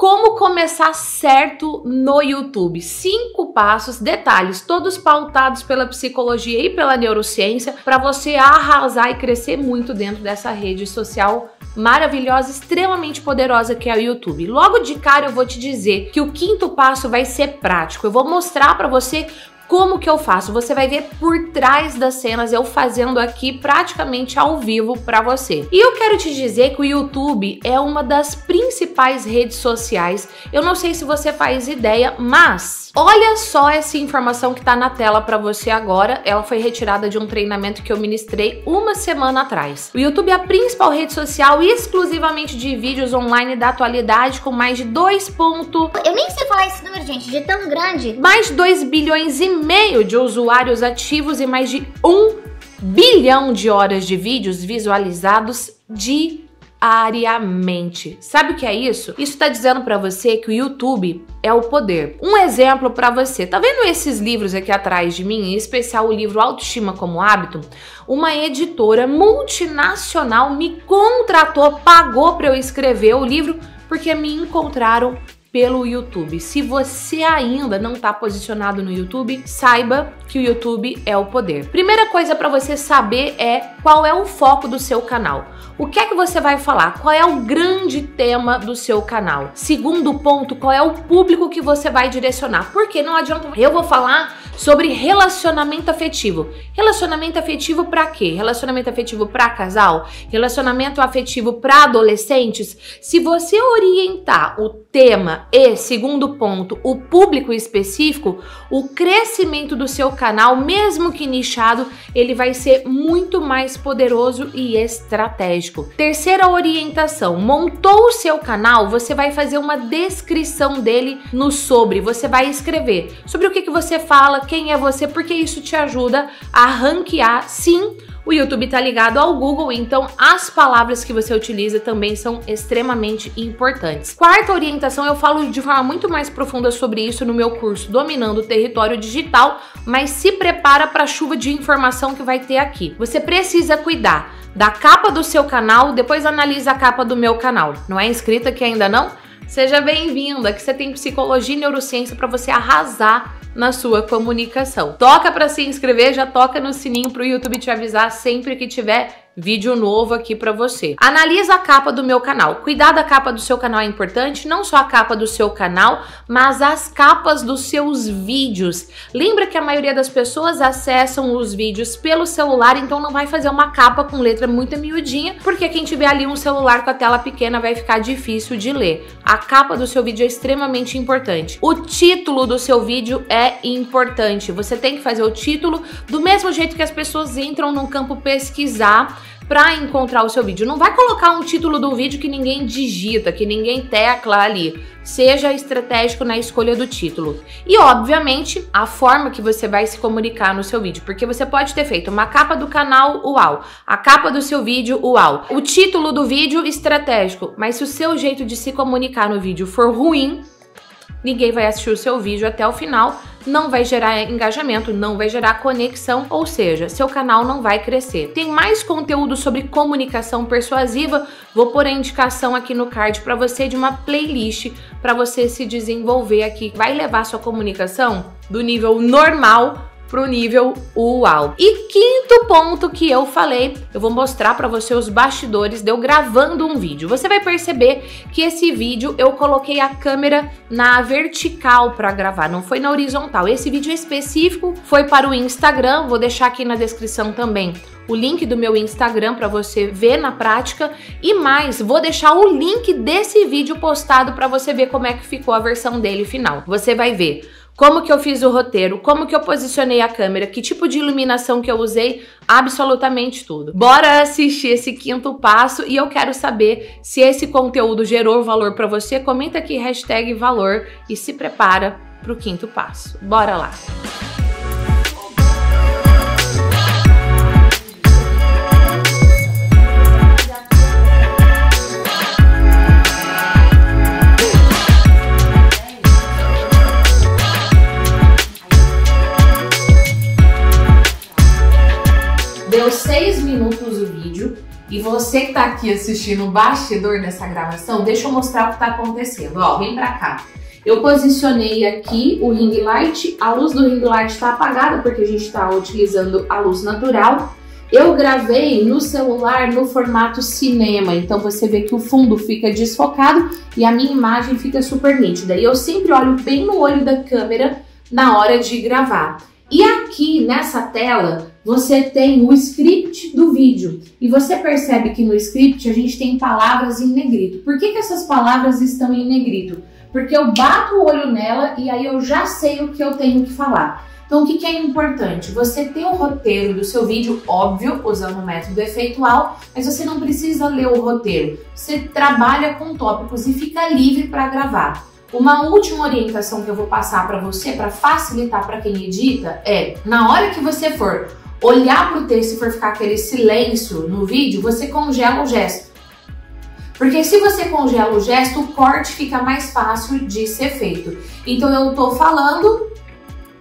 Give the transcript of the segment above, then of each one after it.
Como começar certo no YouTube? Cinco passos, detalhes, todos pautados pela psicologia e pela neurociência para você arrasar e crescer muito dentro dessa rede social maravilhosa, extremamente poderosa que é o YouTube. Logo de cara eu vou te dizer que o quinto passo vai ser prático. Eu vou mostrar para você como que eu faço? Você vai ver por trás das cenas eu fazendo aqui praticamente ao vivo para você. E eu quero te dizer que o YouTube é uma das principais redes sociais. Eu não sei se você faz ideia, mas olha só essa informação que tá na tela para você agora. Ela foi retirada de um treinamento que eu ministrei uma semana atrás. O YouTube é a principal rede social exclusivamente de vídeos online da atualidade com mais de 2. Eu nem sei falar esse número, gente, de tão grande. Mais de 2 bilhões e meio de usuários ativos e mais de um bilhão de horas de vídeos visualizados diariamente. Sabe o que é isso? Isso está dizendo para você que o YouTube é o poder. Um exemplo para você. Tá vendo esses livros aqui atrás de mim, em especial o livro Autoestima como Hábito? Uma editora multinacional me contratou, pagou para eu escrever o livro porque me encontraram pelo YouTube. Se você ainda não está posicionado no YouTube, saiba que o YouTube é o poder. Primeira coisa para você saber é qual é o foco do seu canal. O que é que você vai falar? Qual é o grande tema do seu canal? Segundo ponto, qual é o público que você vai direcionar? Porque não adianta eu vou falar sobre relacionamento afetivo. Relacionamento afetivo para quê? Relacionamento afetivo para casal? Relacionamento afetivo para adolescentes? Se você orientar o tema e, segundo ponto, o público específico, o crescimento do seu canal, mesmo que nichado, ele vai ser muito mais poderoso e estratégico. Terceira orientação: montou o seu canal, você vai fazer uma descrição dele no sobre. Você vai escrever sobre o que, que você fala, quem é você, porque isso te ajuda a ranquear, sim, o YouTube está ligado ao Google, então as palavras que você utiliza também são extremamente importantes. Quarta orientação, eu falo de forma muito mais profunda sobre isso no meu curso Dominando o Território Digital, mas se prepara para a chuva de informação que vai ter aqui. Você precisa cuidar da capa do seu canal, depois analisa a capa do meu canal. Não é inscrita aqui ainda não? Seja bem-vinda, que você tem psicologia e neurociência para você arrasar na sua comunicação. Toca para se inscrever, já toca no sininho para o YouTube te avisar sempre que tiver vídeo novo aqui para você. Analisa a capa do meu canal. Cuidar da capa do seu canal é importante, não só a capa do seu canal, mas as capas dos seus vídeos. Lembra que a maioria das pessoas acessam os vídeos pelo celular, então não vai fazer uma capa com letra muito miudinha, porque quem tiver ali um celular com a tela pequena vai ficar difícil de ler. A capa do seu vídeo é extremamente importante. O título do seu vídeo é importante. Você tem que fazer o título do mesmo jeito que as pessoas entram no campo pesquisar para encontrar o seu vídeo. Não vai colocar um título do vídeo que ninguém digita, que ninguém tecla ali. Seja estratégico na escolha do título. E, obviamente, a forma que você vai se comunicar no seu vídeo. Porque você pode ter feito uma capa do canal, uau. A capa do seu vídeo, uau. O título do vídeo, estratégico. Mas se o seu jeito de se comunicar no vídeo for ruim, ninguém vai assistir o seu vídeo até o final, não vai gerar engajamento, não vai gerar conexão, ou seja, seu canal não vai crescer. Tem mais conteúdo sobre comunicação persuasiva, vou pôr a indicação aqui no card para você de uma playlist para você se desenvolver aqui. Vai levar sua comunicação do nível normal pro nível uau. E quinto ponto que eu falei, eu vou mostrar para você os bastidores de eu gravando um vídeo. Você vai perceber que esse vídeo eu coloquei a câmera na vertical para gravar, não foi na horizontal. Esse vídeo específico foi para o Instagram, vou deixar aqui na descrição também o link do meu Instagram para você ver na prática e mais, vou deixar o link desse vídeo postado para você ver como é que ficou a versão dele final. Você vai ver como que eu fiz o roteiro, como que eu posicionei a câmera, que tipo de iluminação que eu usei, absolutamente tudo. Bora assistir esse quinto passo e eu quero saber se esse conteúdo gerou valor para você. Comenta aqui valor e se prepara para o quinto passo. Bora lá! Deu seis minutos o vídeo E você que tá aqui assistindo o bastidor dessa gravação, deixa eu mostrar o que tá acontecendo. Ó, vem pra cá. Eu posicionei aqui o ring light, a luz do ring light está apagada porque a gente está utilizando a luz natural. Eu gravei no celular no formato cinema, então você vê que o fundo fica desfocado e a minha imagem fica super nítida. E eu sempre olho bem no olho da câmera na hora de gravar. E aqui nessa tela você tem o script do vídeo e você percebe que no script a gente tem palavras em negrito. Por que, que essas palavras estão em negrito? Porque eu bato o olho nela e aí eu já sei o que eu tenho que falar. Então, o que, que é importante? Você tem o roteiro do seu vídeo, óbvio, usando o método efeitual, mas você não precisa ler o roteiro. Você trabalha com tópicos e fica livre para gravar. Uma última orientação que eu vou passar para você, para facilitar para quem edita, é na hora que você for olhar para o texto e for ficar aquele silêncio no vídeo, você congela o gesto. Porque se você congela o gesto, o corte fica mais fácil de ser feito. Então eu tô falando,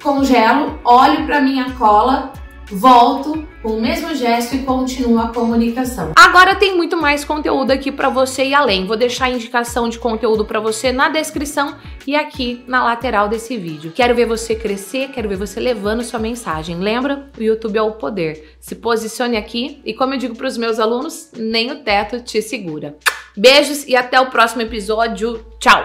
congelo, olho para minha cola, volto com o mesmo gesto e continuo a comunicação. Agora tem muito mais conteúdo aqui para você e além. Vou deixar a indicação de conteúdo para você na descrição e aqui na lateral desse vídeo. Quero ver você crescer, quero ver você levando sua mensagem. Lembra? O YouTube é o poder. Se posicione aqui e como eu digo para os meus alunos, nem o teto te segura. Beijos e até o próximo episódio. Tchau!